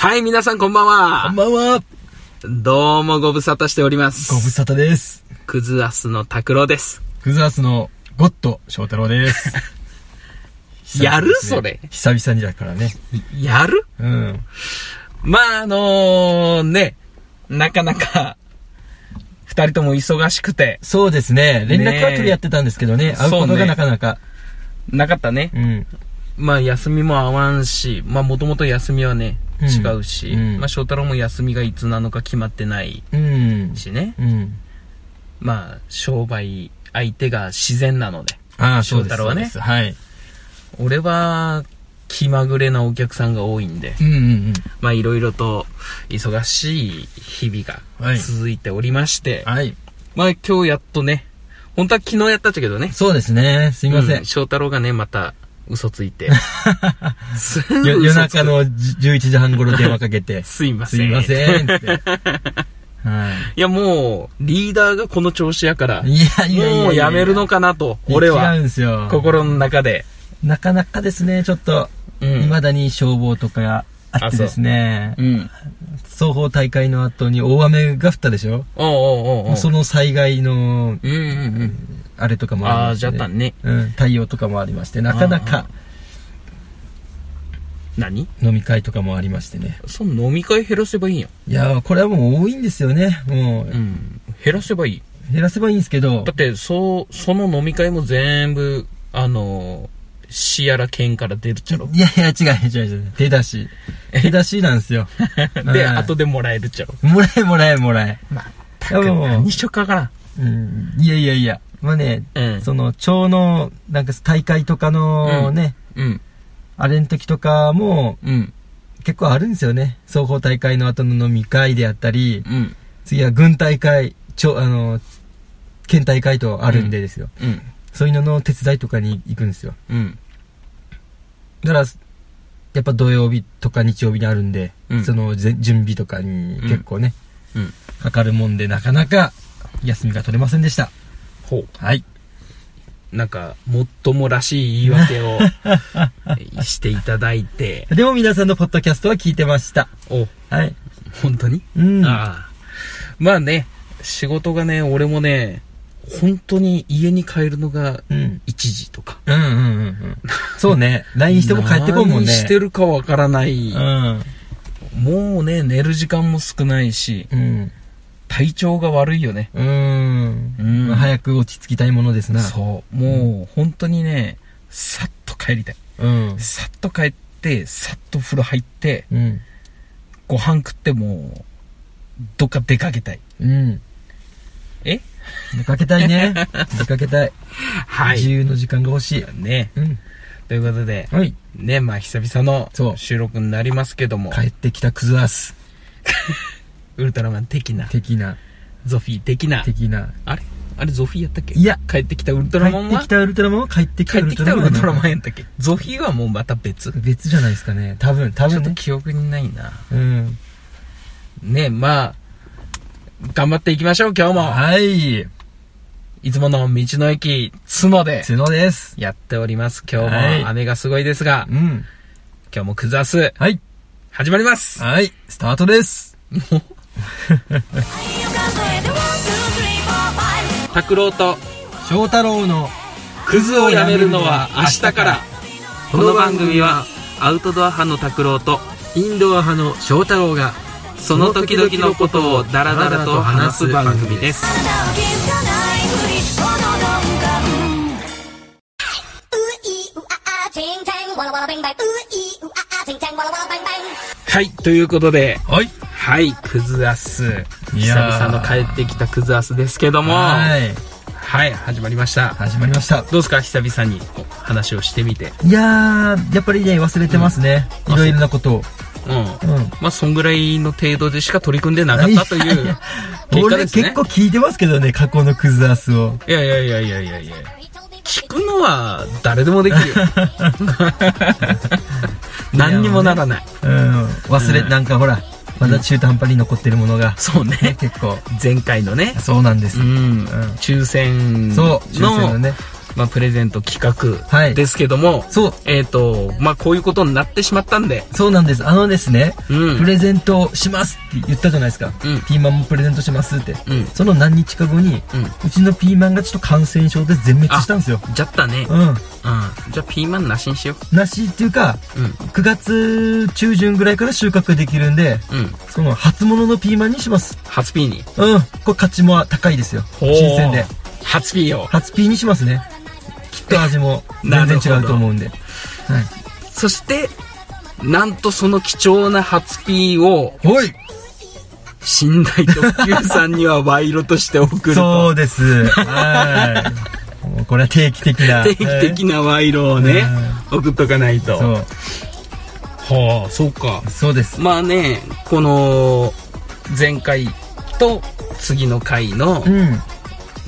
はい、皆さんこんばんは。こんばんは。どうもご無沙汰しております。ご無沙汰です。クズアスの拓郎です。クズアスのゴッド翔太郎です。やる久々ですねそれ久々にだからね。やる？うん。まあ、あのね、なかなか、二人とも忙しくて、そうですね。連絡は取り合ってたんですけどね。会うことがなかなか。なかったね。うん。まあ、休みも合わんし、まあ、もともと休みはね、うん違うし、うんまあ、翔太郎も休みがいつなのか決まってないうん。しね。うん。まあ、商売相手が自然なので。ああ、翔太郎はねそうですはい。俺は、気まぐれなお客さんが多いんで、うんうんまあいろいろと忙しい日々がはい続いておりまして、うん。はい。まあ今日やっとね、本当は昨日やったっちゃけどね。そうですね。すいませうん翔太郎がね、また嘘ついて。夜中のじ11時半頃電話かけて。すいません。すいません。って。はいやもう、リーダーがこの調子やから、い。いやいや。もうやめるのかなと、俺は違うんですよ。心の中で。なかなかですね、ちょっと、うん。未だに消防とかがあってですね、うん。双方大会の後に大雨が降ったでしょ、おうおうおうおうその災害の、うんうんうん。あれとかもあああ、りまして、じゃったね。うん、対応とかもありまして、なかなあか何？飲み会とかもありましてね。その飲み会減らせばいいやん。いやー、これはもう多いんですよね。もう、うん。減らせばいい。減らせばいいんですけどだ、って、そう、その飲み会も全部、あの、市やら県から出るっちゃろ。いやいや、違う違う違う。手出し。手出しなんですよ。で、はい後でもらえるっちゃろ。もらえもらえもらえ。まいやもう何しよっかからうん、いやいやいや。まあね、うんその、町の、なんか大会とかのね、うん。あれの時とかも、うん。結構あるんですよね。双方大会の後の飲み会であったり、うん。次は軍大会、ちょ、あの、県大会とあるんでですよ。うん。そういうのの手伝いとかに行くんですよ。うん。だから、やっぱ土曜日とか日曜日にあるんで、うんそのぜ準備とかに結構ね、うん。かかるもんで、なかなか休みが取れませんでした。ほはい。う。なんか、もっともらしい言い訳を していただいて、でも皆さんのポッドキャストは聞いてました。お、はい。本当に？うん。ああ。まあね、仕事がね、俺もね、本当に家に帰るのがうん。1時とか。うんうんうんうん。そうね。LINE しても帰ってこんもんね。何してるかわからない。うん。もうね、寝る時間も少ないし、うん。体調が悪いよね。うーん。うんまあ早く落ち着きたいものですな。そう。もう、本当にね、さっと帰りたい。う。うん。さっと帰って、さっと風呂入って、うん。ご飯食ってもう、どっか出かけたい。うん。え？出かけたいね。出かけたい。は自。由の時間が欲しい。ね。うん。ということで、はい。ね、まあ久々のそう収録になりますけども、帰ってきたクズアス。ウルトラマン的な、的な、ゾフィー的な、的な。あれ？あれゾフィーやったっけ？いや帰ってきたウルト帰ラマンは？ってきたウルトラマン？は帰ってきた帰ってきたウルトラマンン。やったっけ？ゾフィーはもうまた別。別じゃないですかね。多分、多ちょっと分ね。記憶にないな。うん。ね、まあ、頑張っていきましょう、今日も。はい。いつもの道の駅、角で角です。やっております。今日はいも雨がすごいですが、うん。今日もクザス、はい。始まります。はい。スタートです。拓郎と翔太郎のクズをやめるのは明日から。この番組はアウトドア派の拓郎とインドア派の翔太郎がその時々のことをダラダラと話す番組です。はい、ということで、はい。はい、クズアス。い久々の帰ってきたクズアスですけども、はい、はい。始まりました。始まりました。どうですか？久々に話をしてみて。いやー、やっぱりね、忘れてますね。うんいろいろなことを。うん。うん。まあ、そんぐらいの程度でしか取り組んでなかったという結果俺ですね。結構聞いてますけどね、過去のクズアスを。いやいやいやいやいやいや。聞くのは誰でもできるよ。何にもならない。うん。忘れ、うんなんかほら、まだ中途半端に残ってるものが、そうね。結構、前回のね。そうなんです。うん。ん抽選そう、抽選ののね。まあ、プレゼント企はい画ですけども、そう、えっ、と、まあ、こういうことになってしまったんで、そうなんです。あのですね、うんプレゼントしますって言ったじゃないですか。うんピーマンもプレゼントしますって。うんその何日か後に、うちのピーマンがちょっと感染症で全滅したんですよ。じゃったね。うん。うん。じゃあ、ピーマンなしにしよなしっていうか、う。うん。9月中旬ぐらいから収穫できるんで、うん。その初物のピーマンにします。初ピーに。うん。これ価値も高いですよ。新鮮で。。初ピーを。初ピーにしますね。と味も全然違うと思うんで。はい。そして、なんとその貴重な初ピーを、おい寝台特急さんには賄賂として送ると。そうです。はい。これは定期的な。定期的な賄賂をね、送っとかないと。そう。はあ、そうか。そうです。まあね、この、前回と次の回の、うん。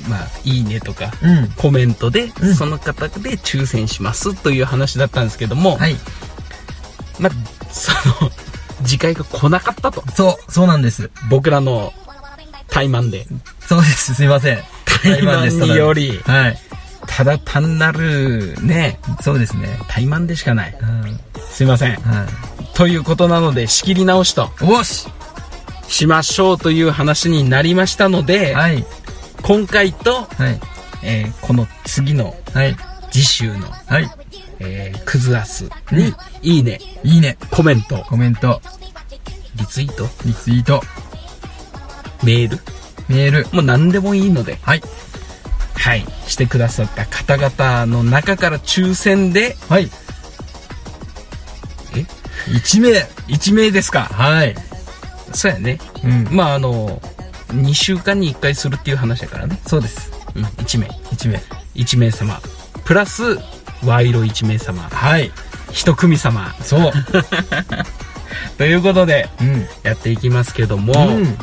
まあ、いいねとか、うん。コメントで、うんその方で抽選しますという話だったんですけども、はい。まあ、その、次回が来なかったと。そう、そうなんです。僕らの怠慢で。そうです。すいません。怠慢により、はい。ただ単なる、ね、そうですね。怠慢でしかない。うん。すいません。はということなので、仕切り直しとい。おししましょうという話になりましたので、はい。今回と、はい。えーこの次のはい。次週の、はい。えークズアスに、いいね、いいね。コメント、コメント、リツイート、リツイート、メール、メール。もう何でもいいので、はい。はい、してくださった方々の中から抽選で、はい。え？1名。1名ですかはい。そうやね。うん。まああの、2週間に1回するっていう話だからね。そうです。うん、1名。1名。1名様。プラス、賄賂1名様。はい。1組様。そう。ということで、うん。やっていきますけども、うん。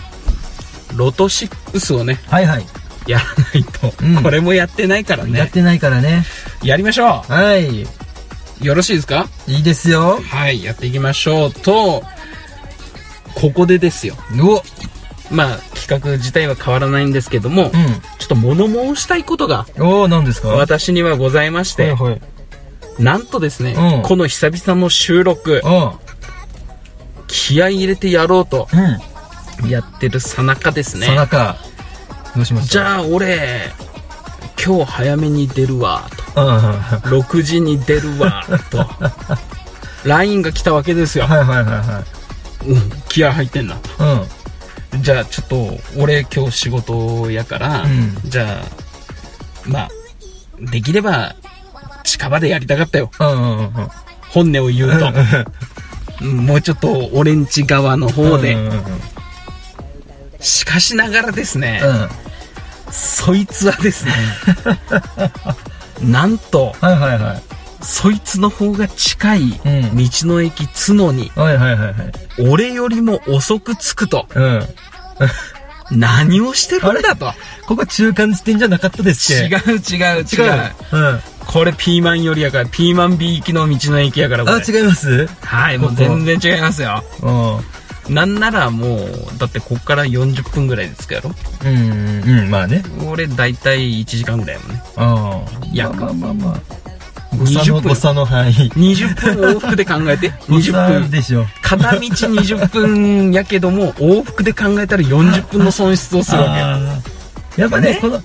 ロト6をね、はいはい。やらないと、うんこれもやってないからね。やってないからね。やりましょはい。うよろしいですか？いいですよ。はい、やっていきましょうと、ここでですよ。おまあ、企画自体は変わらないんですけども、うちょっと物申したいことが私にはございまして、はいはい。なんとですね、うんこの久々の収録、あ気合い入れてやろうとうん。やってるさなかですね。さなか。どうしました？じゃあ俺、今日早めに出るわ、と。あ6時に出るわ、と。LINE が来たわけですよ。はいはいはいはうん、気合入ってんな、と。い。うん。じゃあちょっと、俺今日仕事やから、うんじゃあ、まあ、できれば、近場でやりたかったよ。うんうんうんうん。本音を言うと。うんもうちょっと、俺んち側の方で。うんうんうんしかしながらですね、うん。そいつはですね、なんと、はいはいはい。そいつの方が近いうん道の駅角に、はいはいはいはい。俺よりも遅く着くと、うん。何をしてるんだと。ここ中間地点じゃなかったですっ違うけ違う違う。違う。うん。これピーマンよりやから、ピーマン B 行きの道の駅やから、こあ、れ。違います？はい、もう全然違いますよ。うん。なんならもう、だってこっから40分ぐらいですかやろうん、うん、まあね。俺大体1時間ぐらいやもんね。ああ。約まあまあまあまあ。誤差20分の誤差の範囲。20分往復で考えて。誤20差分。でしょ。片道20分やけども、往復で考えたら40分の損失をするわあーやっぱね、ねこの、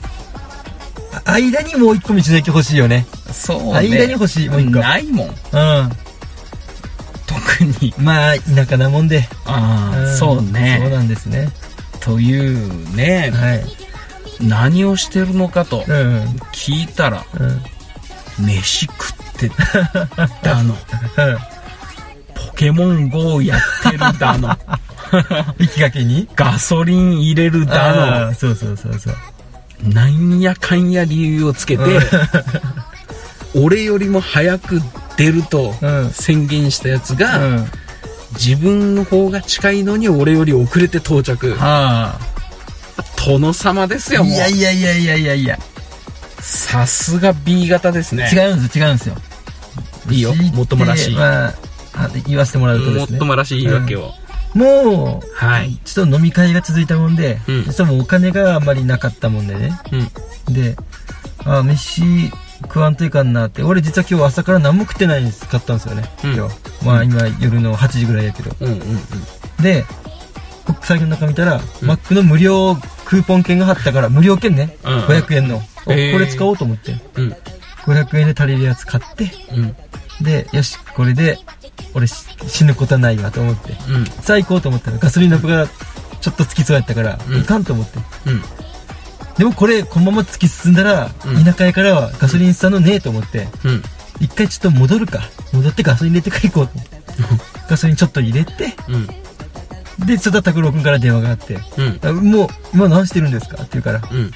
あ間にもう一個道の駅欲しいよね。け。そう間に欲しい、もう一個。ないもん。うん。特に。まあ、田舎なもんで。ああ、んそうそうね。なんですね。というね、はい。何をしてるのかと。聞いたら、うん。飯食ってだの、ポケモン GO やってるだの、行きがけに？ガソリン入れるだあーそうそうそうそう。の、なんやかんや理由をつけて、俺よりも早く出るとうん宣言したやつが、うん。自分の方が近いのに俺より遅れて到着。は殿様ですあ。よ、もうい。やいやいやいやいやいや。さすが B 型ですね。違うんですよ、違うんですよ。いいよもっともらしいまあ、あ言わせてもらうともっですね。ともらしい言い訳を。もう、はい。ちょっと飲み会が続いたもんで、うん実はもうお金があんまりなかったもんでね。うん。で、あ、飯食わんといかんなって。俺実は今日朝から何も食ってないんです、買ったんですよね。うん今日。まあ今夜の8時ぐらいやけど。うんうんうん。で、僕財布の中見たら、うんマックの無料クーポン券が貼ったから、無料券ね。うんうん500円の。これ使おうと思って。うん。500円で足りるやつ買って、うん。で、よし、これで、俺し死ぬことはないわと思って。うん。さあ行こうと思ったら、ガソリンの部がちょっとつきそうやったから、うんいかんと思って。うん。でもこれ、このまま突き進んだら、うん田舎へからはガソリンスタンドねえと思って、うん。一回ちょっと戻るか。戻ってガソリン入れてから行こう。ガソリンちょっと入れて、うん。で、そしたら拓郎くんから電話があって、うん。あもう、今何してるんですか？って言うから、うん。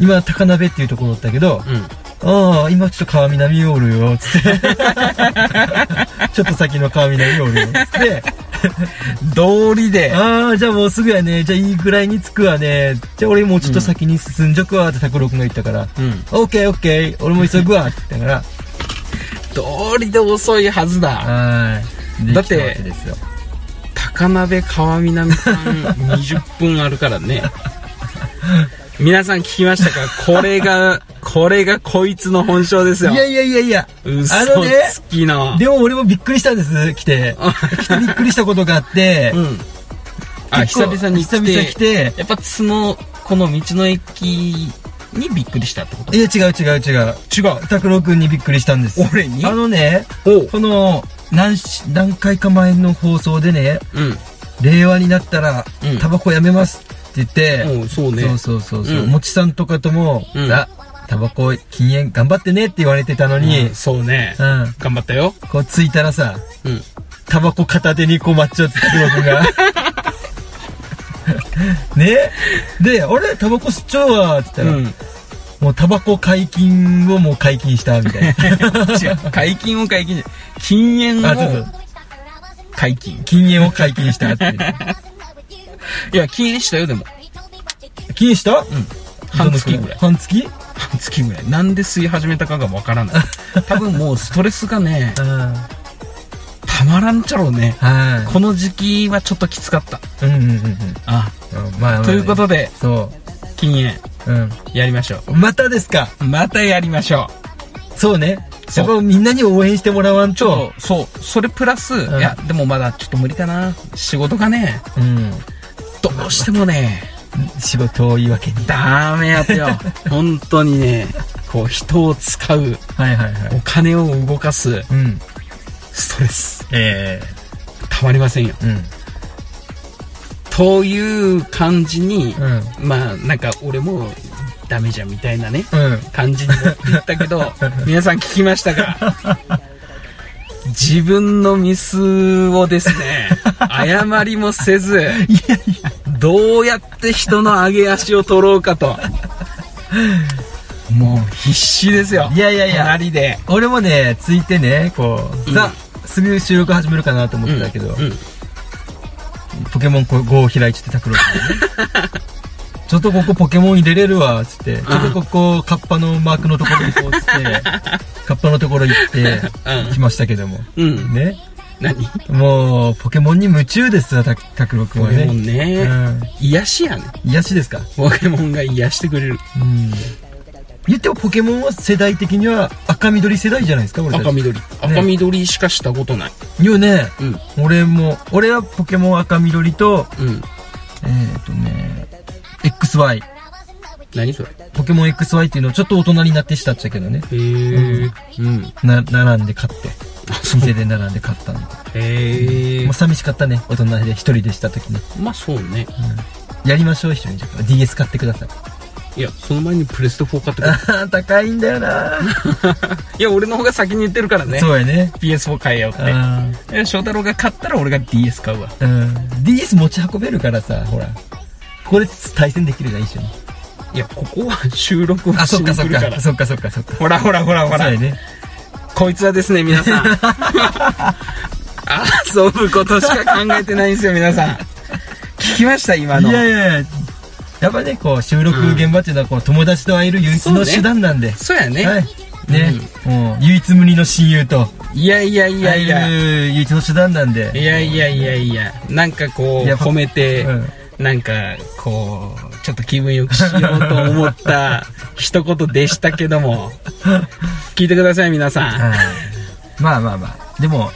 今、高鍋っていうところおったけど、うん。ああ、今ちょっと川南おるよ、つって。ちょっと先の川南おるよ、つって。道理で。ああ、じゃあもうすぐやね。じゃあいいぐらいに着くわね。じゃあ俺もうちょっと先に進んじょくわ、って拓郎くんが言ったから、うん。オッケーオッケー、俺も急ぐわ、って言ったから、道理で遅いはずだ。はい。でだって。高鍋川南さん20分あるからね。皆さん聞きましたか？これが、これがこいつの本性ですよ。いやいやいやいや、嘘あのねつきの。でも俺もびっくりしたんです、来て。来てびっくりしたことがあって、うん。あ、久々に来て。久々来て、やっぱその、この道の駅にびっくりしたってこと？いや違う違う違う。違う。拓郎くんにびっくりしたんです。俺に？あのね。この、何し、何回か前の放送でね、うん。令和になったらうん、タバコやめますって言って、おう、そうね。そうそうそうそう、うんもちさんとかとも、うんあ、タバコ禁煙頑張ってねって言われてたのに、うんそうね。うん、頑張ったよ。こう着いたらさ、うん。タバコ片手にこう待っちゃって拓郎くんが。ね？で、俺タバコ吸っちゃうわって言ったら、うん。もうタバコ解禁をもう解禁したみたいな。違う。解禁を解禁禁煙を。解禁。禁煙を解禁したって。いや、禁煙したよ、でも。禁煙した？うん。半月ぐらい。半月？半月？ぐらい。なんで吸い始めたかがわからない。多分もうストレスがね、うん。たまらんちゃろうね。はこの時期はちょっときつかった。い。うんうんうんうん。あ、うんまあまあということで、そ禁煙、う。うん。やりましょまたですか？う。またやりましょそうね。そうやっぱみんなに応援してもらわんう。と。そう、そう。それプラス、んいや、でもまだちょっと無理かな。仕事がね、うん。どうしてもね、仕事を言い訳に。ダメやってよ。本当にね、こう人を使う、はいはいはい。お金を動かすうん。ストレス、えたまりませんよ。という感じに、うん。まあ、なんか俺もダメじゃんみたいなね、うん。感じに持っていったけど、皆さん聞きましたか？自分のミスをですね、謝りもせず、どうやって人の上げ足を取ろうかと。もう必死ですよ。いやいやいや隣で。俺もね、ついてね、こう、うんさ、すぐ収録始めるかなと思ってたけど、うんうんポケモン GO を開いてて拓郎君がね。ちょっとここポケモン入れれるわ、つって。ちょっとここ、カッパのマークのところにこう、つって、カッパのところ行って、うん来ましたけども。うん。ね。何？もう、ポケモンに夢中ですわ、た拓郎君はポケモンね。ね、うん。癒しやね。癒しですか？ポケモンが癒してくれる。うん。言ってもポケモンは世代的には赤緑世代じゃないですか、俺たち。赤緑。赤緑しかしたことない。よね。うん。俺も、俺はポケモン赤緑と、うん。えっ、ー、とね、XY。何それ？ポケモン XY っていうのをちょっと大人になってしたっちゃけどね。へえ。うん。な、並んで買って。あ、そう。店で並んで買ったんで。へえもう。寂しかったね。大人で一人でした時に。まあそうね。やりましょう、一緒に。じゃあ DS 買ってください。いや、その前にプレステ4買ってくれ。あー高いんだよな、いや、俺の方が先に言ってるからね。そうやね。PS4 買えよって。翔太郎が買ったら俺が DS 買うわ。ーうん。DS 持ち運べるからさ、ほら。これ対戦できるじゃん、一緒に。いや、ここは収録をあ、しそっかそっに来るからか。。そっかそっかそっか。ほらほらほらほらそうや。ね。こいつはですね、皆さん。遊ぶことしか考えてないんですよ、皆さん。聞きました今いの。やいやいや。やっぱね、こう、収録現場っていうのは、こう、友達と会える唯一の手段なんで。そうやね。はい。ね、もう、唯一無二の親友と、いやいやいやいや。唯一の手段なんで。いやいやいやいや。なんかこう、褒めて、うんなんか、こう、ちょっと気分よくしようと思った一言でしたけども、聞いてください、皆さん。はい。まあまあまあ。でも、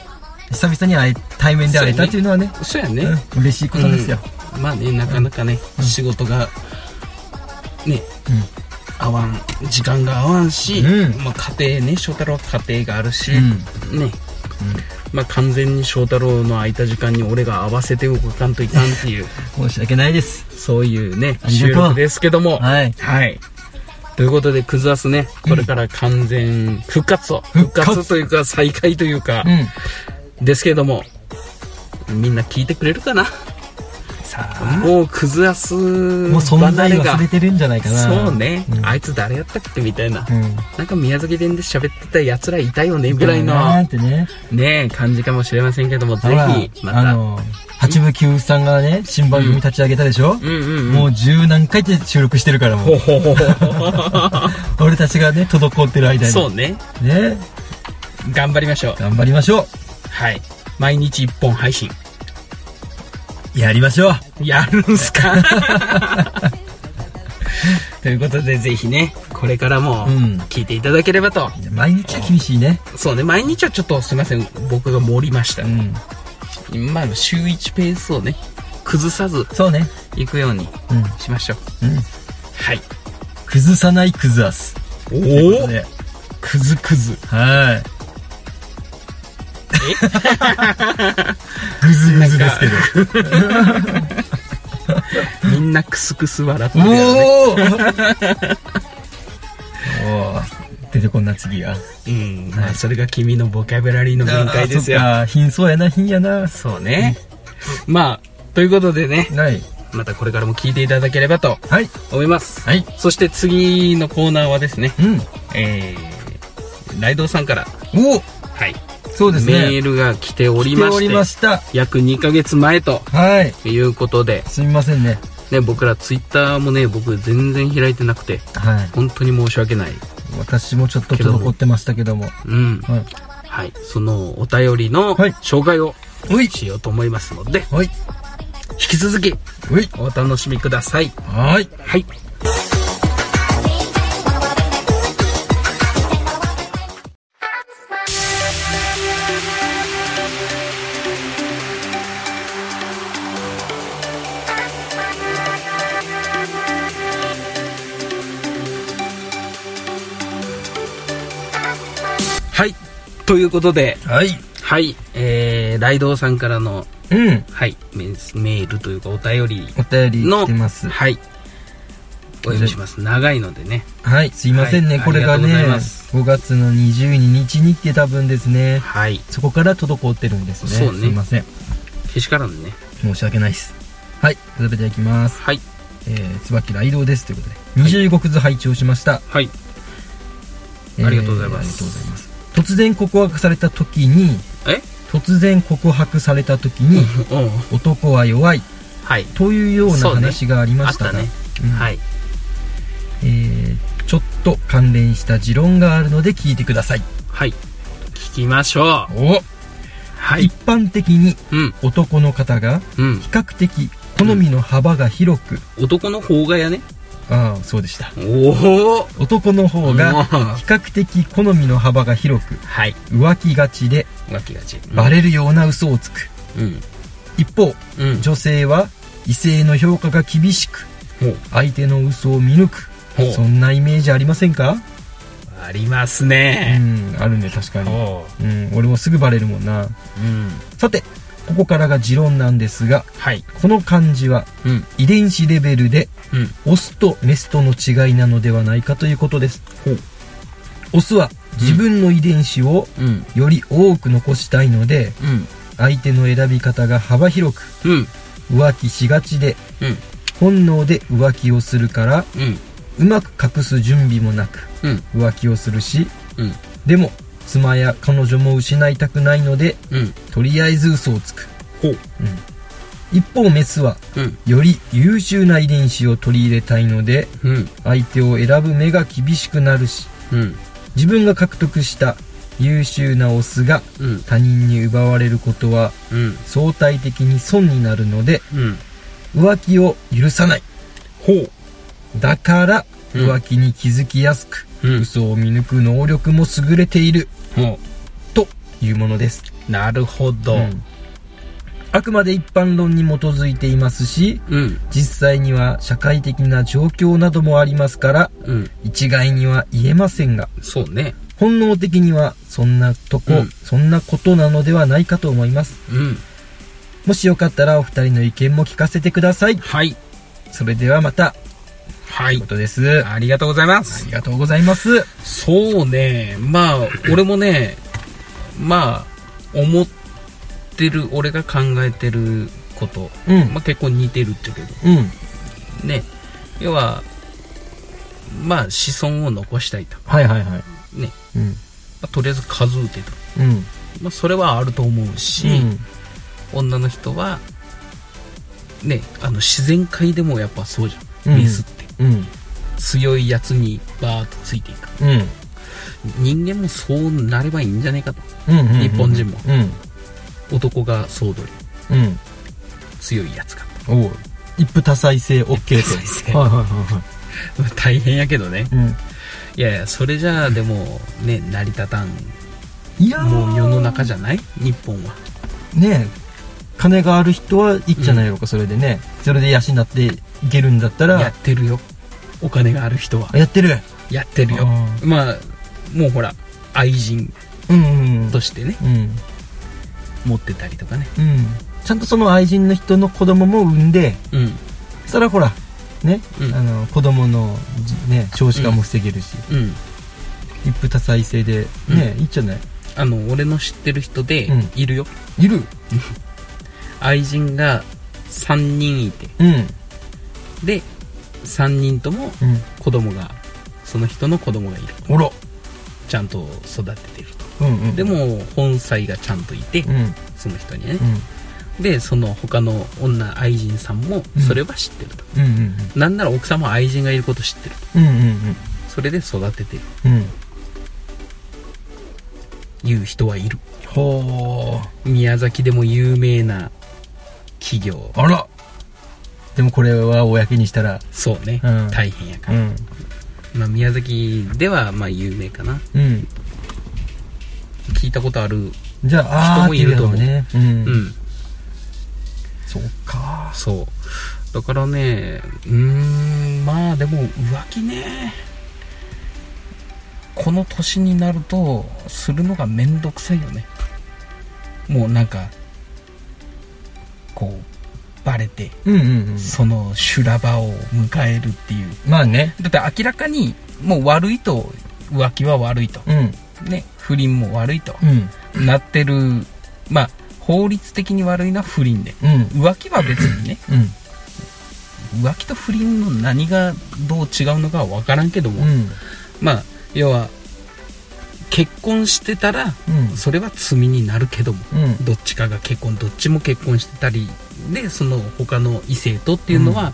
久々に会え、対面で会えたっていうのはね、そうやね。うん、嬉しいことですよ。まあね、なかなかね、仕事が、ね、合わん、時間が合わんし、うん。まあ家庭ね、翔太郎は家庭があるし、うん。ね、まあ完全に翔太郎の空いた時間に俺が合わせて動かんといかんっていう、申し訳ないです。そういうね、収録ですけども、はい。はい。ということで、クズアスね、これから完全復活を、復復活活というか再開というかう、ん。ですけれども、みんな聞いてくれるかな？さあ、もうクズアスもう存在忘れてるんじゃないかな。そうね、うんあいつ誰やったっけみたいな。うん。なんか宮崎弁で喋ってた奴らいたよねぐらいのね。ね感じかもしれませんけども、ぜひ、また。八部九さんがね、新番組立ち上げたでしょ、うんうんうん。もう十何回って収録してるからもほう。俺たちがね、滞ってる間に。そうね。ね。頑張りましょう。頑張りましょはい。毎日一本配信。う。やりましょう。やるんすか？ということで、ぜひね、これからもうん聞いていただければと。毎日は厳しいね。そうね、毎日はちょっとすいません、僕が盛りましたう。ん。まあ、週1ペースをね、崩さずそうね。行くようにうん。しましょう。うん。はい。崩さない崩わす。おということでくずくず。はい。ぐずぐずですけど。みんなクスクス笑ってるよね。おーおー出てこんな次が。うん。まあ、それが君のボキャブラリーの限界ですよ。あーそっか貧相やな、貧やな。そうね。まあ、ということでね、はい。またこれからも聞いていただければとはい。思います。はい。そして次のコーナーはですね、うん。えー、ライドウさんから、おはい、そうですね。メールが来ておりまして、した。約2ヶ月前とはい。いうことで、すみませんね。ね、僕らツイッターもね、僕全然開いてなくて、はい。本当に申し訳ない。私もちょっと滞ってましたけども。うん。はい。はい。そのお便りのはい紹介を。しようと思いますので、はい。引き続きお楽しみください。はい。はい。ということで、はい。はい。えー、ライドウさんからの、うん。はい、メメールというかお便りお便りの、来てます。はい。お読みします。長いのでね。はい。すいませんね。はいこれがねありがとうございます、5月の22日にって多分ですね。はい。そこから滞ってるんですね。そうねすいません。けしからんね。申し訳ないです。はい。それではいきます。はい。えー、椿雷道です。ということで。25くず拝聴しました。はい。えーありがとうございますありがとうございます。突然告白された時に、え？突然告白された時に、うん。男は弱いはい。というような話がありましたが、ね。うんはい。えーちょっと関連した持論があるので聞いてください。はい。聞きましょう。おはい一。般的にうん。男の方がうん比。較的好みの幅が広く、男の方がやね。ああ、そうでした。おお。男の方が比較的好みの幅が広く、はい。浮気がちで浮気がち。バレるような嘘をつく。うん。一方、うん。女性は異性の評価が厳しく。相手の嘘を見抜く。そんなイメージありませんか？ありますうね。ん、あるね、確かに。ほうん、俺もすぐバレるもんな。う。うん。さて、ここからが持論なんですが、はい。この漢字はうん。遺伝子レベルでうん。オスとメスとの違いなのではないかということです。オスは自分の遺伝子をうん。より多く残したいので、うん。相手の選び方が幅広くうん。浮気しがちで、うん。本能で浮気をするから、うまく隠す準備もなくうん。浮気をするし、うん。でも妻や彼女も失いたくないので、うん。とりあえず嘘をつく。ほう。うん一方メスはうん。より優秀な遺伝子を取り入れたいのでうん。相手を選ぶ目が厳しくなるしうん。自分が獲得した優秀なオスがうん。他人に奪われることはうん。相対的に損になるのでうん。浮気を許さないほう。だからうん浮気に気づきやすく、うん嘘を見抜く能力も優れているほというものです、うなるほど。うん。あくまで一般論に基づいていますしうん。実際には社会的な状況などもありますからうん。一概には言えませんがそうね。本能的にはそんなとこ、うん。そんなことなのではないかと思います。うん。もしよかったらお二人の意見も聞かせてください。はい。それではまたはい。ことです。あありがとうございます。りがとうございます。そうね。まあ俺もねまあ思ってる俺が考えてること、うん。まあ、結構似てるっちゃけど。うん。ね。要はまあ子孫を残したいと。はいはいはい。ね、うん。まあとりあえず数打てと、うん。まあ、それはあると思うし、うん。女の人はねあの自然界でもやっぱそうじゃん、うん。メスってうん強いやつにバーッとついていく。うん。人間もそうなればいいんじゃないかと。うんうん日本人も。うん。男が総取り。うん。強いやつがおう。一夫多妻制 OK と。多妻制。はいはいはいは大変やけどね。いうん。いやいやそれじゃあでもね成り立たん。いやー。もう世の中じゃない？日本は。ねえ。金がある人はいいんじゃないのか、それでね。それで養っていけるんだったらやってるよ。お金がある人は。やってる。やってるよ。あまあもうほら愛人うんうんうん。としてね。うん。持ってたりとかね。うん。ちゃんとその愛人の人の子供も産んでうん。そしたらほらね、うん。あの子供のじね少子化も防げるし、うん。一夫多妻制でね、いいんじゃない？あの俺の知ってる人でうん。いるよ、いる？愛人が3人いて。うんで3人ともうん。子供がその人の子供がいる。ほらちゃんと育ててると。うんうんでも本妻がちゃんといてうん。うんその人にね。でその他の女愛人さんもそれは知ってると、うんうんなんなら奥さんも愛人がいること知ってると。うんうんうん。それで育ててる。うん。うんいう人はいる。ほ宮崎でも有名な企業。うあらでもこれは公にしたらそうね、うん。大変やから、うん。まあ、宮崎ではまあ有名かな。うん。聞いたことあるじゃああー人もいると思う。ね。うん、うん。そうか。そう。だからねうーんまあでも浮気ね。この年になるとするのがめんどくさいよね。もうなんかこうバレてうんうんうん。その修羅場を迎えるっていう。まあね。だって明らかにもう悪いと浮気は悪いと。うん。ね不倫も悪いと。うん。なってるまあ法律的に悪いのは不倫で。うん。浮気は別にね。うん。浮気と不倫の何がどう違うのかは分からんけども、うん。まあ要は結婚してたらうん。それは罪になるけどもうん。どっちかが結婚どっちも結婚してたりでその他の異性とっていうのは、ま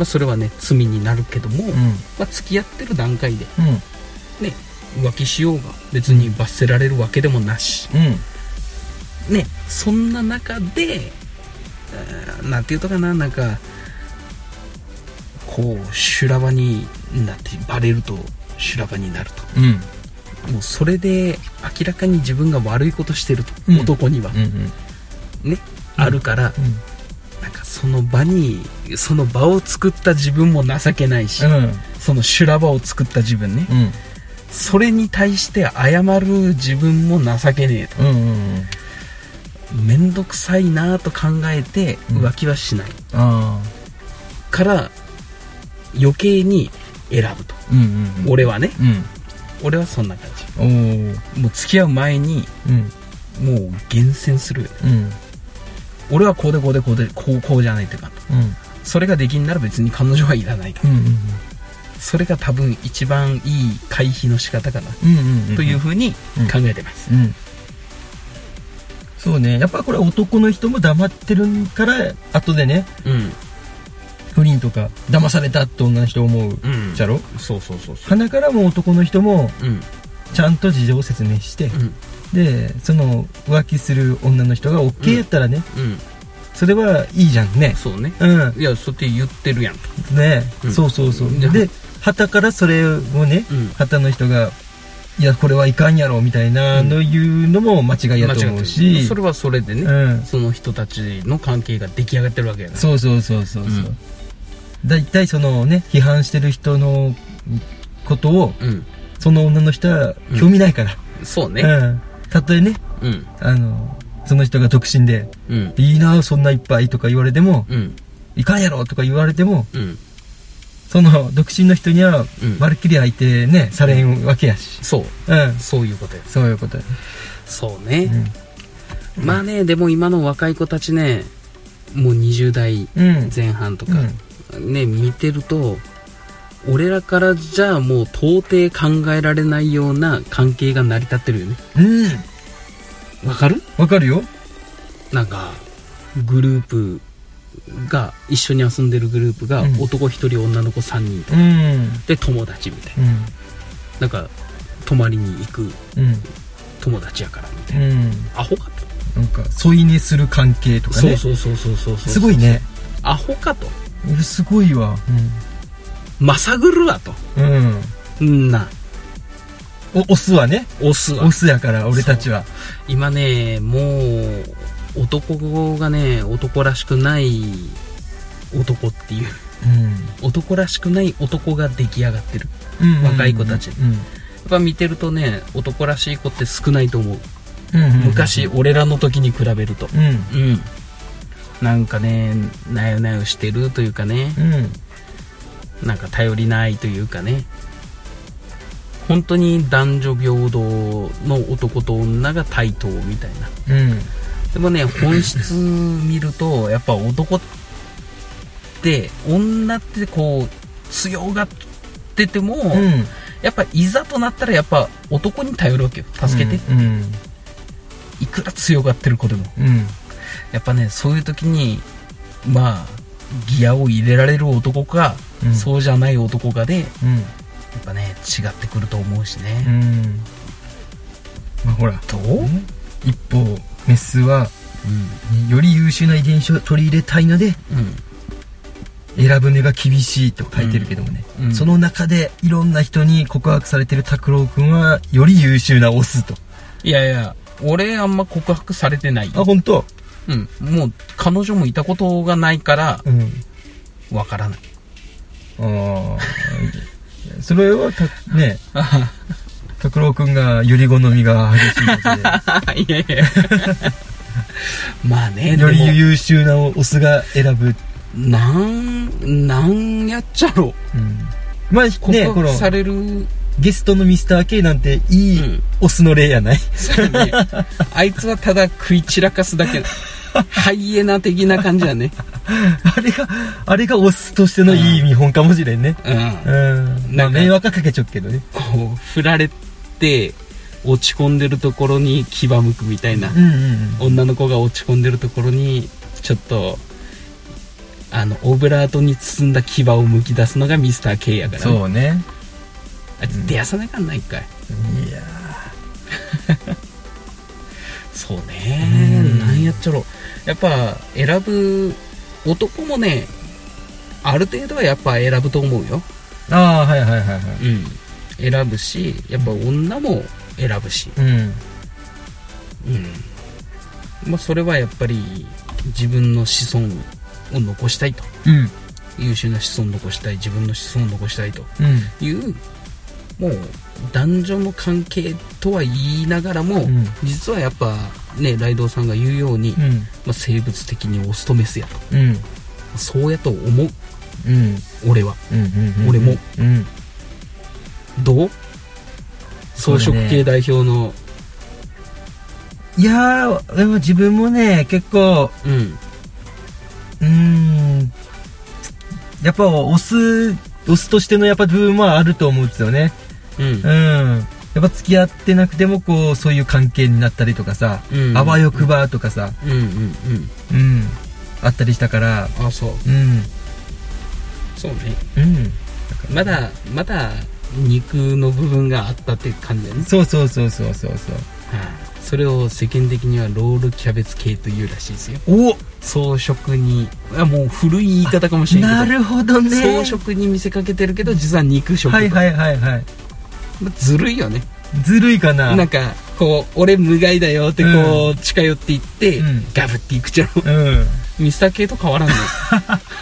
あ、それはね罪になるけども、うん。まあ、付き合ってる段階でうん。ね浮気しようが別に罰せられるわけでもなし、うん。ねそんな中であーなんていうとかななんかこう修羅場になってバレると修羅場になると。うんもうそれで明らかに自分が悪いことしてると、うん。男には。うんうん。ね、あるからうん。なんかその場にその場を作った自分も情けないし、うん。その修羅場を作った自分ね、うん。それに対して謝る自分も情けねえと。うんうん面倒くさいなと考えてうん。浮気はしない、あから余計に選ぶと、あうんうんうん。俺はね。うん俺はそんな感じ。もう付き合う前にうん。もう厳選する。よねうん。俺はこうでこうでこうでこうこうじゃないとか。とうん。それができんなら別に彼女はいらないとうんうんそれが多分一番いい回避の仕方かな。うんうんうんというふうに考えてます。うん。そうね。やっぱこれ男の人も黙ってるから後でね。うん不倫とか騙されたって女の人思ううん。じゃろ？そうそうそうそう。鼻からも男の人もうん。ちゃんと事情を説明してうん。でその浮気する女の人が OK やったらねうん。それはいいじゃんね。そうね。うん。いやそうやって言ってるやんと。ね、うん。そうそうそう。で旗からそれをね、うん。旗の人がいやこれはいかんやろみたいなの言うのも間違いやと思うし、る。それはそれでね、うん。その人たちの関係が出来上がってるわけやそうそうそうそうそう、うんだいたいそのね批判してる人のことをうん。その女の人は興味ないから、そうね。うん。たとえねうん。あのその人が独身でうん「いいなそんないっぱい」とか言われてもうん「いかんやろ」とか言われてもうん。その独身の人にはうん。まるっきり相手ねされんわけやし。そう。うん。そういうことや。そういうことや。そうね、うん。まあねでも今の若い子たちねもう20代うん。前半とか、ね見てると俺らからじゃあもう到底考えられないような関係が成り立ってるよね。うん。わかる？わかるよ。なんかグループが一緒に遊んでるグループがうん。男1人女の子3人うん。で友達みたいな。うん。なんか泊まりに行くうん。友達やからみたいな。うん。アホかと。なんか添い寝する関係とかね。そうそうそうそうそうそう。すごいね。アホかとすごいわ。まさぐるわと。うん、うん、んなおオスはね。オスは。オスやから俺たちは。今ねもう男がね男らしくない男っていう。男らしくない男が出来上がってる。うん若い子たち。うん。やっぱ見てるとね男らしい子って少ないと思う。うんうん。昔俺らの時に比べると。うん。うんなんかねなよなよしてるというかね。うん。なんか頼りないというかね。本当に男女平等の男と女が対等みたいな。うん。でもね本質見るとやっぱ男って女ってこう強がってても、うん。やっぱいざとなったらやっぱ男に頼るわけよ。助けて、うん。いくら強がってる子でも。うんやっぱねそういう時にまあギアを入れられる男か、うん。そうじゃない男かでやうん。っぱね違ってくると思うしうね、ん。まあほらどう、ね一方メスはより優秀な遺伝子を取り入れたいのでうん。選ぶ目が厳しいと書いてるけどもね、うん。うん。その中でいろんな人に告白されてる拓郎くんはより優秀なオスと。いやいや俺あんま告白されてないあ本当？うん。もう彼女もいたことがないからうん。わからない。ああそれはたね。拓郎くんがより好みが激しいのいやいや。まあねでより優秀なオスが選ぶ、なんなんやっちゃろう。ん、まあ告白される、ゲストのミスター K なんていいうん。オスの例やない、ね。あいつはただ食い散らかすだけハイエナ的な感じだね。あれがあれがオスとしてのいい見本かもしれんね。うん。うん。まあ迷惑はかけちゃうけどね。こう振られて落ち込んでるところに牙向くみたいな。うんうん女の子が落ち込んでるところにちょっとあのオブラートに包んだ牙をむき出すのがミスター K やから、ね、そうね。あいつ出やさないかんない。かいいや そうねうん。なんやっちゃろやっぱ選ぶ男もねある程度はやっぱ選ぶと思うよ。ああはいはいはいはいうん。選ぶしやっぱ女も選ぶし。うん。うん。まあそれはやっぱり自分の子孫を残したいと。うん。優秀な子孫を残したい自分の子孫を残したいとうん。いうもう男女の関係とは言いながらも、うん。実はやっぱねライドウさんが言うように、うん。まあ、生物的にオスとメスやと。うん。そうやと思う。うん。俺は。俺も。うん。どう？草食系代表の。いやーでも自分もね結構うん。うーん。やっぱオスオスとしてのやっぱ部分はあると思うんですよねうん。うん。やっぱ付き合ってなくてもこうそういう関係になったりとかさ、うん。あわよくばとかさうんうんうん。うん。あったりしたから。あそう。うん。そうね。うん。まだまだ肉の部分があったって感じだね、そうそうそうそうそうそう。はい。それを世間的にはロールキャベツ系というらしいですよ。お装飾に。いやもう古い言い方かもしれないけど。なるほどね。装飾に見せかけてるけど実は肉食と、はいはいはいはいずるいよね。ずるいかな。なんかこう俺無害だよってこう近寄っていって、うん。ガブっていくじゃん。うん。ミスター系と変わらんね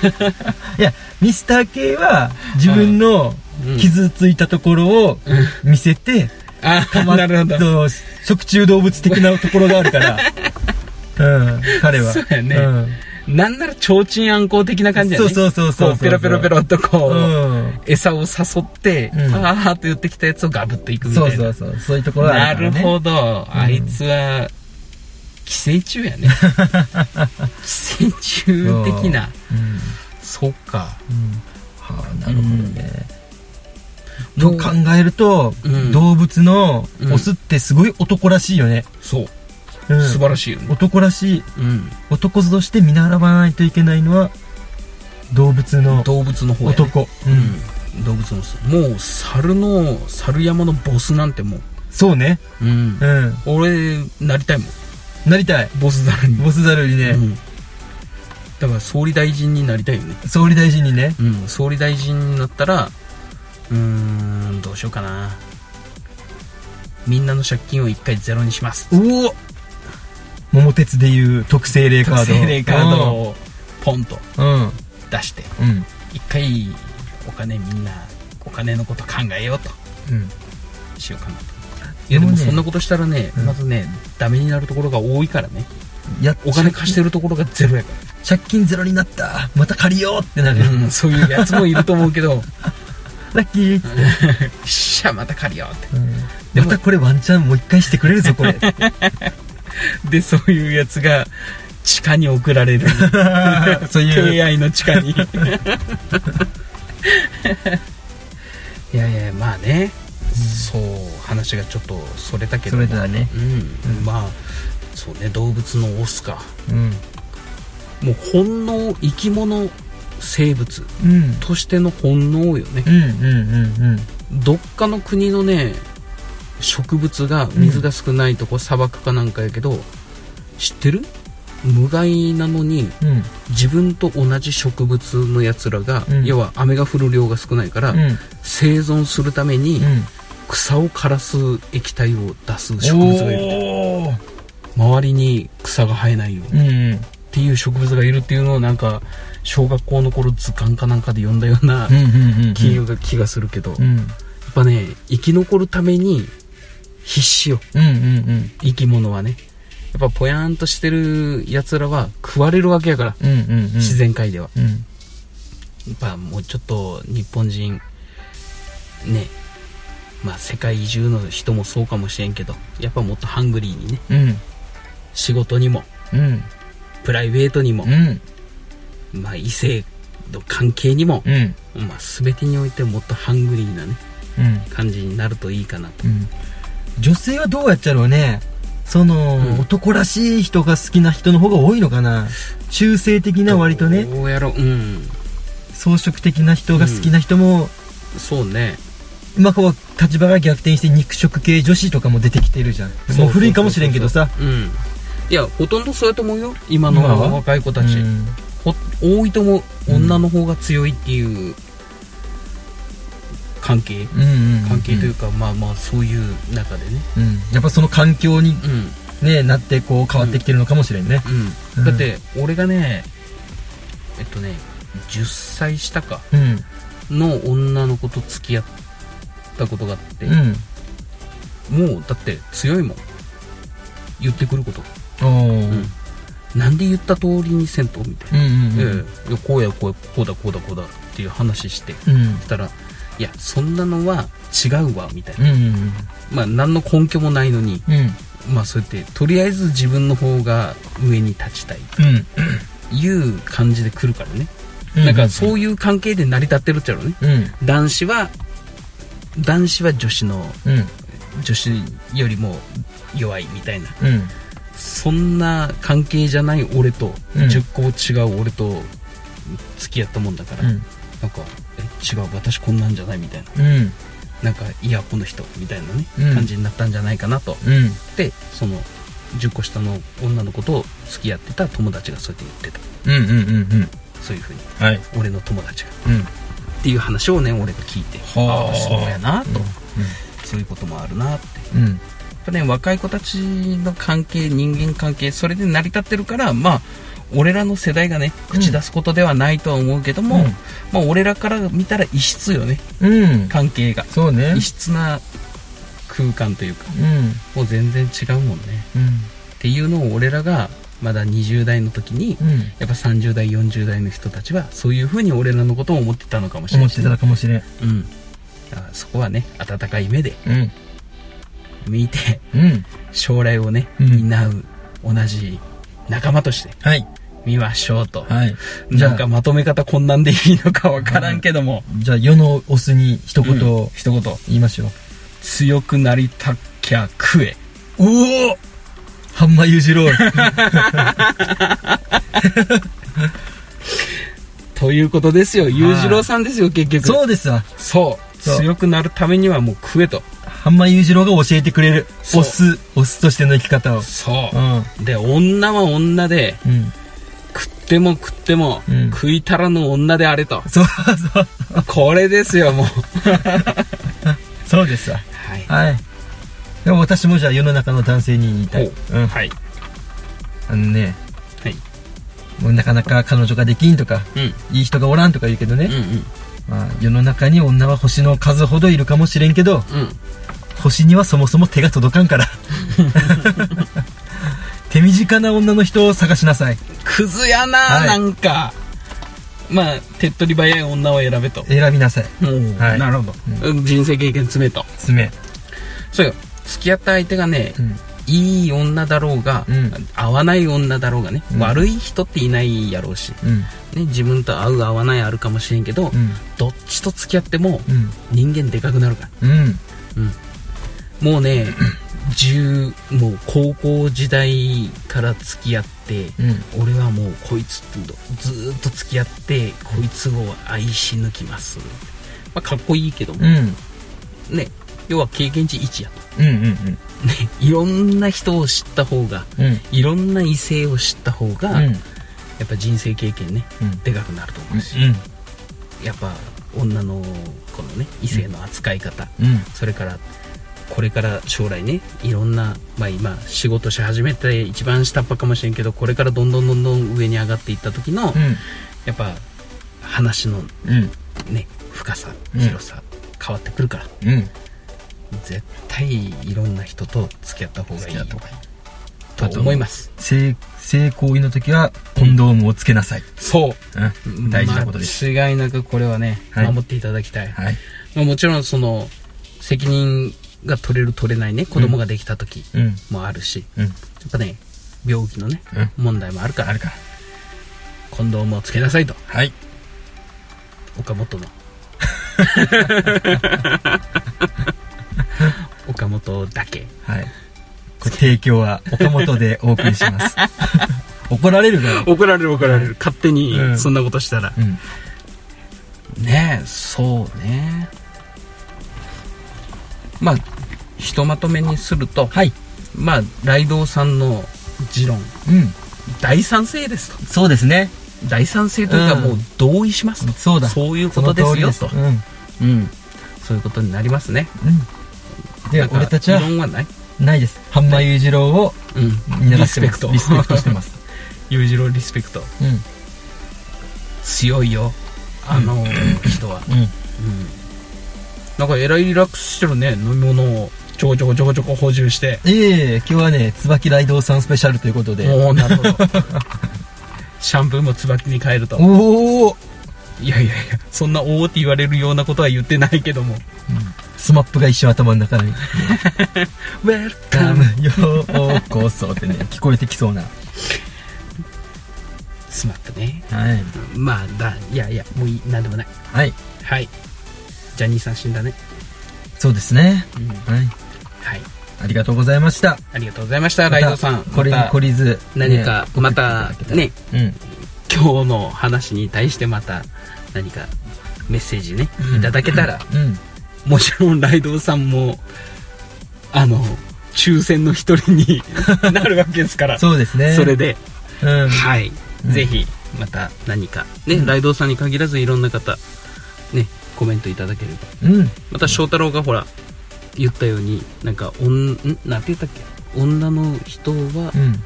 いやミスター系は自分のうん。傷ついたところを見せて、あまなるほど。食虫動物的なところがあるから。うん彼は。そうやね。うんなんなら提灯暗行的な感じやね。そうそうそうそうペロペロペロっとこう、うん。餌を誘って、うん。あーっと言ってきたやつをガブっていくみたそいうな。そうそうそう。いうところがあなるから、ね、るほど、あいつは寄生虫やね。寄生虫的な。う。ん。そうん。はあなるほどね、と考えると、うん。動物のうん。オスってすごい男らしいよね、そううん。素晴らしいよね。男らしい。うん。男として見習わないといけないのは動物の動物の方や、ね、男、うん。うん動物の巣もう猿の猿山のボスなんてもそうね。う、うん、うん。俺なりたいもん。なりたい。ボス猿に、ボスザルにね、うん、だから総理大臣になりたいよね。総理大臣にね。うん。総理大臣になったらうーんどうしようかな。みんなの借金を一回ゼロにします。おお桃鉄でいう特製霊カード。特製霊カードをポンとうん。出してうん。一回お金みんなお金のこと考えようと。うん。しようかなと。いやでもそんなことしたらね、うん。まずねダメになるところが多いからね。やお金貸してるところがゼロやか借金ゼロになった。また借りようってなる、ら、うん、そういうやつもいると思うけど。ラッキーっつって、しゃまた借りようって。うん。またこれワンチャンもう一回してくれるぞこれ でそういうやつが地下に送られる。そういう。敬愛の地下に。いやいやまあね、そう話がちょっとそれたけどそれだね。うん、まあそうね動物のオスか。うん。もう本能生き物生物うん。としての本能よね。うんうんうん。どっかの国のね植物が水が少ないとこ砂漠かなんかやけど知ってる？無害なのにうん。うん自分と同じ植物のやつらが、うん。要は雨が降る量が少ないから、うん。生存するためにうん。草を枯らす液体を出す植物がいる。周りに草が生えないように。うんっていう植物がいるっていうのをなんか小学校の頃図鑑かなんかで読んだような気がするけど、やっうんぱね生き残るために必死よ。うんうんうん。生き物はね。やっぱぽやーんとしてるやつらは食われるわけやから、うんうんうん。自然界では。うん。やっぱもうちょっと日本人ね。まあ世界中の人もそうかもしれんけどやっぱもっとハングリーにね。うん。仕事にも。うん。プライベートにも。う、ん。まあ異性の関係にも、うん。まあ全てにおいてもっとハングリーなね。うん。感じになるといいかなと。うん女性はどうやっちゃろうね。その、うん。男らしい人が好きな人の方が多いのかな。中性的な割とね。どうやろう。うん。装飾的な人が好きな人も、そうね。今こう立場が逆転して肉食系女子とかも出てきてるじゃん。もう古いかもしれんけどさ。うん。いやほとんどそうやと思うよ。今の今は。若い子たち、うん。ほ多いと思う。うん女の方が強いっていう関係関係というか、まあまあそういう中でね。うん。やっぱその環境にうん。ねなってこう変わってきてるのかもしれんね。だって俺がねえっとね10歳下かうん。の女の子と付き合ったことがあって、うん。もうだって強いもん。言ってくること。なんで言った通りにせんとみたいな、うんうんうん。ええ。いやこうやこうやこうだこうだこうだっていう話してうん。そしたらいやそんなのは違うわみたいな、うんうんまあ何の根拠もないのにうん。まあそうやってとりあえず自分の方が上に立ちたい。うん。いう感じで来るからね、うんなんかそういう関係で成り立ってるっちゃろうね。うん。男子は男子は女子のうん。女子よりも弱いみたいな。うん。そんな関係じゃない俺と、うん。10個違う俺と付き合ったもんだから、うん。なんかえ違う私こんなんじゃないみたいな。うん。なんかいやこの人みたいなね、うん感じになったんじゃないかなと。うん。でその10個下の女の子と付き合ってた友達がそうやって言ってた。うんうんうんうん。そういうふうに。はい。俺の友達が。うん。っていう話をね俺が聞いて。はあ。ああそうやなと、うそういうこともあるなってぱね若い子たちの関係人間関係それで成り立ってるからまあ俺らの世代がね口出すことではないとは思うけども、うん。まあ俺らから見たら異質よね。うん。関係が。そうね。異質な空間というかうん。もう全然違うもんね。うん。っていうのを俺らがまだ20代の時にうん。やっぱ30代40代の人たちはそういうふうに俺らのことを思ってたのかもしれない。思ってたかもしれん。うん。そこはね温かい目でうん見てうん。将来をねうん。担う同じ仲間としてはい。見ましょうと、はい。じゃあ。なんかまとめ方こんなんでいいのかわからんけども、じゃあ世のオスに一言うん。一言言いましょう、強くなりたきゃ食え。おおハンマー裕次郎ということですよ。裕次郎さんですよ結局。そうですわ。そう。そう。強くなるためにはもう食えとハンマー裕次郎が教えてくれるオスオスとしての生き方を。そう。う、ん。で女は女でうん。食っても食っても、うん。食いたらぬ女であれと。そうそう。これですよもう。そうですわ。はい。はい。でも私もじゃあ世の中の男性に言いたい、うん、はい。あのね。はい。もうなかなか彼女ができんとかうん。いい人がおらんとか言うけどね。うん、うんまあ、世の中に女は星の数ほどいるかもしれんけどうん。星にはそもそも手が届かんから。手短な女の人を探しなさい。クズやな、はい。なんか。まあ手っ取り早い女を選べと。選びなさい。はい。なるほど、人生経験詰めと。爪そうよ。付き合った相手がね、うんいい女だろうが、うん。合わない女だろうがね、うん。悪い人っていないやろうし、うん。ね、自分と合う合わないあるかもしれんけど、うん。どっちと付き合ってもうん。人間でかくなるから。うん。もうね 10もう高校時代から付き合って、うん。俺はもうこいつとずーっと付き合ってこいつを愛し抜きます、まあ、かっこいいけども、うん。ね要は経験値1やと。うんうんね いろんな人を知った方がうん。うんいろんな異性を知った方が、うん。やっぱ人生経験ねうん。でかくなると思うし、やっぱ女のこのね異性の扱い方、うん。それからこれから将来ねいろんな、まあ、今仕事し始めて一番下っ端かもしれんけどこれからどんどんどんどん上に上がっていった時の、うん。やっぱ話のうん。ね深さうん。広さ、変わってくるから。うん絶対いろんな人と付き合った方がいいと思います。性性行為の時はコンドームをつけなさい、そう。うん、大事なことです、間違いなくこれはね、はい。守っていただきたい、はい。まあ、もちろんその責任が取れる取れないね子供ができた時うん。もあるし、うん。やっぱね病気のね、うん。問題もあるからあるから。コンドームをつけなさいと。はい。岡本の 岡本だけ。はい。これ提供は岡本でお送りします。怒られるだろ。怒られる怒られる。勝手にうん。そんなことしたら、うん。ねえそうね。まあひとまとめにするとはい。まあライドウさんの持論。うん。大賛成ですと。そうですね。大賛成というかうん。もう同意しますと、そうだ。そういうことですよと。その通りです。うん。そういうことになりますね。うん、うん、で俺たちはない。ないです。ハンマー裕次郎をうん。見習ってますリスペクトリスペクト。してます裕次郎リスペクト。うん。強いよ。あの 人は。うん。うん。なんかえらいリラックスしてるね。飲み物をちょこちょこちょこちょこ補充して。ええ今日はね椿ライドウさんスペシャルということで。おおなるほど。シャンプーも椿に変えると。おおいやいやいやそんなおおって言われるようなことは言ってないけどもスマップが一瞬頭の中に「ウェルカムようこそ」ってね 聞こえてきそうな。スマップね。はい。まあだいやいやもういいなんでもない。はい。はい。ジャニーさん死んだね。そうですね。うん。はい。はい。ありがとうございました。ありがとうございましたライドさん。これに懲りず何かねまたね。うん。今日の話に対してまた何かメッセージねいただけたら。うんもちろんライドウさんもあの抽選の一人に なるわけですから。そうですね。それで、うん。はい。うんぜひ、また何か、ね、うんライドウさんに限らずいろんな方、ね、コメントいただければ。うん。また翔太郎がほら、言ったように、なんか、おん、んなんて言ったっけ？女の人はうん。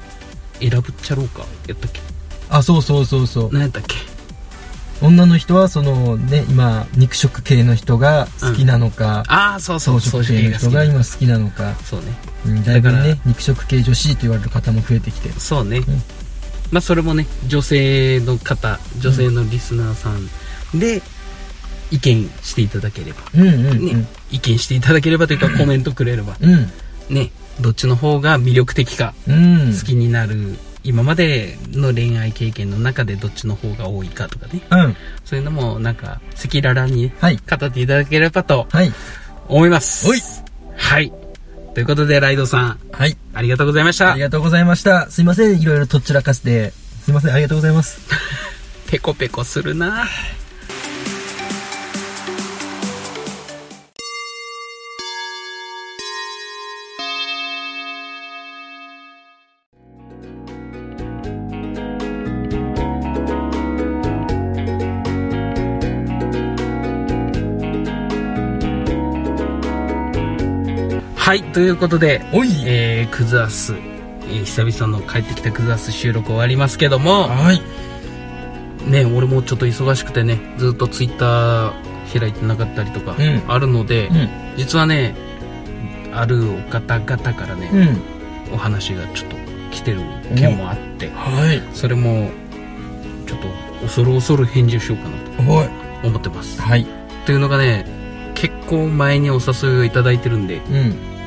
選ぶっちゃろうか？やったっけ？あ、そうそうそうそう。何やったっけ？女の人はそのね、今、肉食系の人が好きなのか、ああ、そうそう、草食系の人が今好きなのか、そうね。うん、だいぶだからね、肉食系女子と言われる方も増えてきて。そうね。んまあ、それもね、女性の方、女性のリスナーさんで、意見していただければ。うんうんうん。ね、意見していただければというか、コメントくれれば。うん。ね、どっちの方が魅力的か、うん。好きになる、今までの恋愛経験の中でどっちの方が多いかとかね。うん。そういうのも、なんか、赤裸々にね、はい。語っていただければとはい。思います。おいはい。ということで、ライドさん、はい。ありがとうございましたあり。がとうございました。すいません。いろいろとっちらかして。すいません。ありがとうございます。ペコペコするなということで、おいえー、クズアス、えー久々の帰ってきたクズアス収録終わりますけども、はい。ね、俺もちょっと忙しくてね、ずっとツイッター開いてなかったりとかうんあるので、うん。実はね、あるお方々からね、うん。お話がちょっと来てる件もあって、はい。それも、ちょっと恐る恐る返事をしようかなおい。と思ってます。はい。というのがね、結構前にお誘いをいただいてるんで、うん。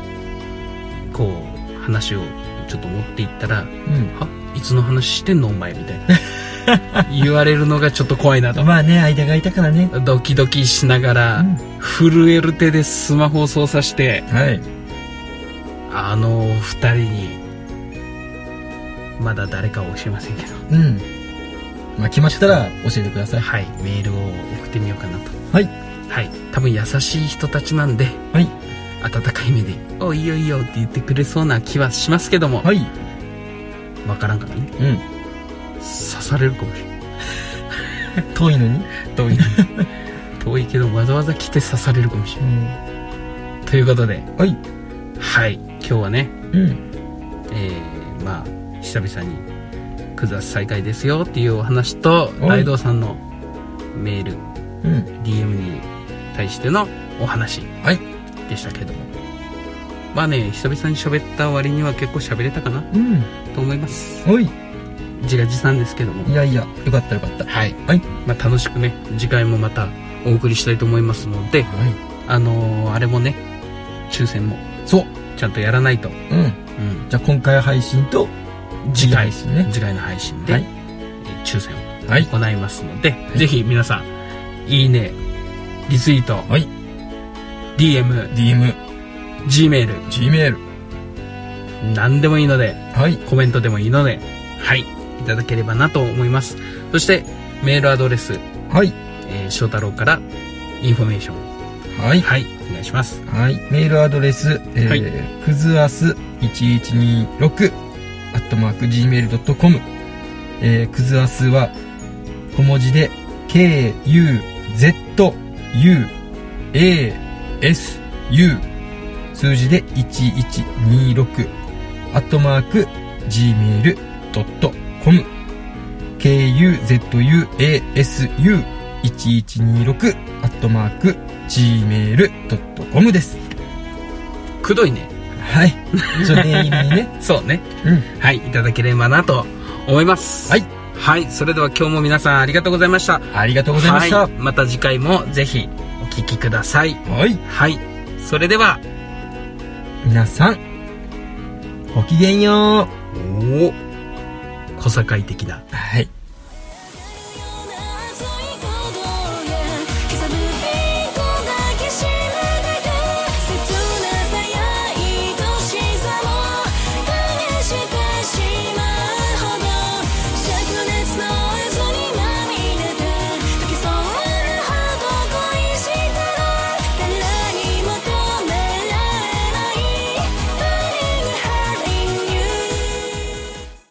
こう、話をちょっと持っていったら、うはいつの話してんのお前みたいな。言われるのがちょっと怖いなとん。まあね、間がいたからね。ドキドキしながら、うん震える手でスマホを操作して、はい。あの二人に、まだ誰かは教えませんけど、うん。まあ決まったら教えてください。はい、メールを送ってみようかなと。はい。はい。多分優しい人たちなんで、はい。温かい目で、おいいよいいよって言ってくれそうな気はしますけども、はい。わからんからね。うん。刺されるかもしれない。遠いのに？遠い。遠いけどわざわざ来て刺されるかもしれうない。ん。ということで、はい。はい。今日はね、うん。えー、まあ、久々に、クザス再開ですよっていうお話と、おいライドウさんのメール、うん。DM に対してのお話はい。でしたけども。まあね、久々に喋った割には結構喋れたかなうん。と思います。おい。自画自賛ですけどもい。やいや、よかったよかった。はい。はい。まあ楽しくね、次回もまたお送りしたいと思いますので、はい。あのーあれもね、抽選もそう。ちゃんとやらないと、うん。うん、じゃあ今回配信と、次回ですね。次回の配信で、はいえー抽選をはい。行いますので、いぜひ皆さん、いいね、リツイート、はい。DM、DM、Gmail、Gmail。何でもいいので、はい。コメントでもいいので、はい、いただければなと思います。そして、メールアドレス、はい。えー翔太郎からインフォメーション、はい。はい、お願いします。はい。メールアドレス、えーはいくずあす1126、アットマーク gmail.com。えー、くずあすは、小文字で、k, u, z, u, a, s, u、数字で1126、アットマーク gmail.com。k, u, z, u, a, s, u、1126、アットマーク gmail.com です。くどいね。はい。ちょ、念入りにね。そうね。うん。はい、いただければなと思います。はい。はい、それでは今日も皆さんありがとうございました。ありがとうございました。はい、また次回もぜひお聞きください。はい。はい、それでは、皆さん、ごきげんよう。おお、小堺的なはい。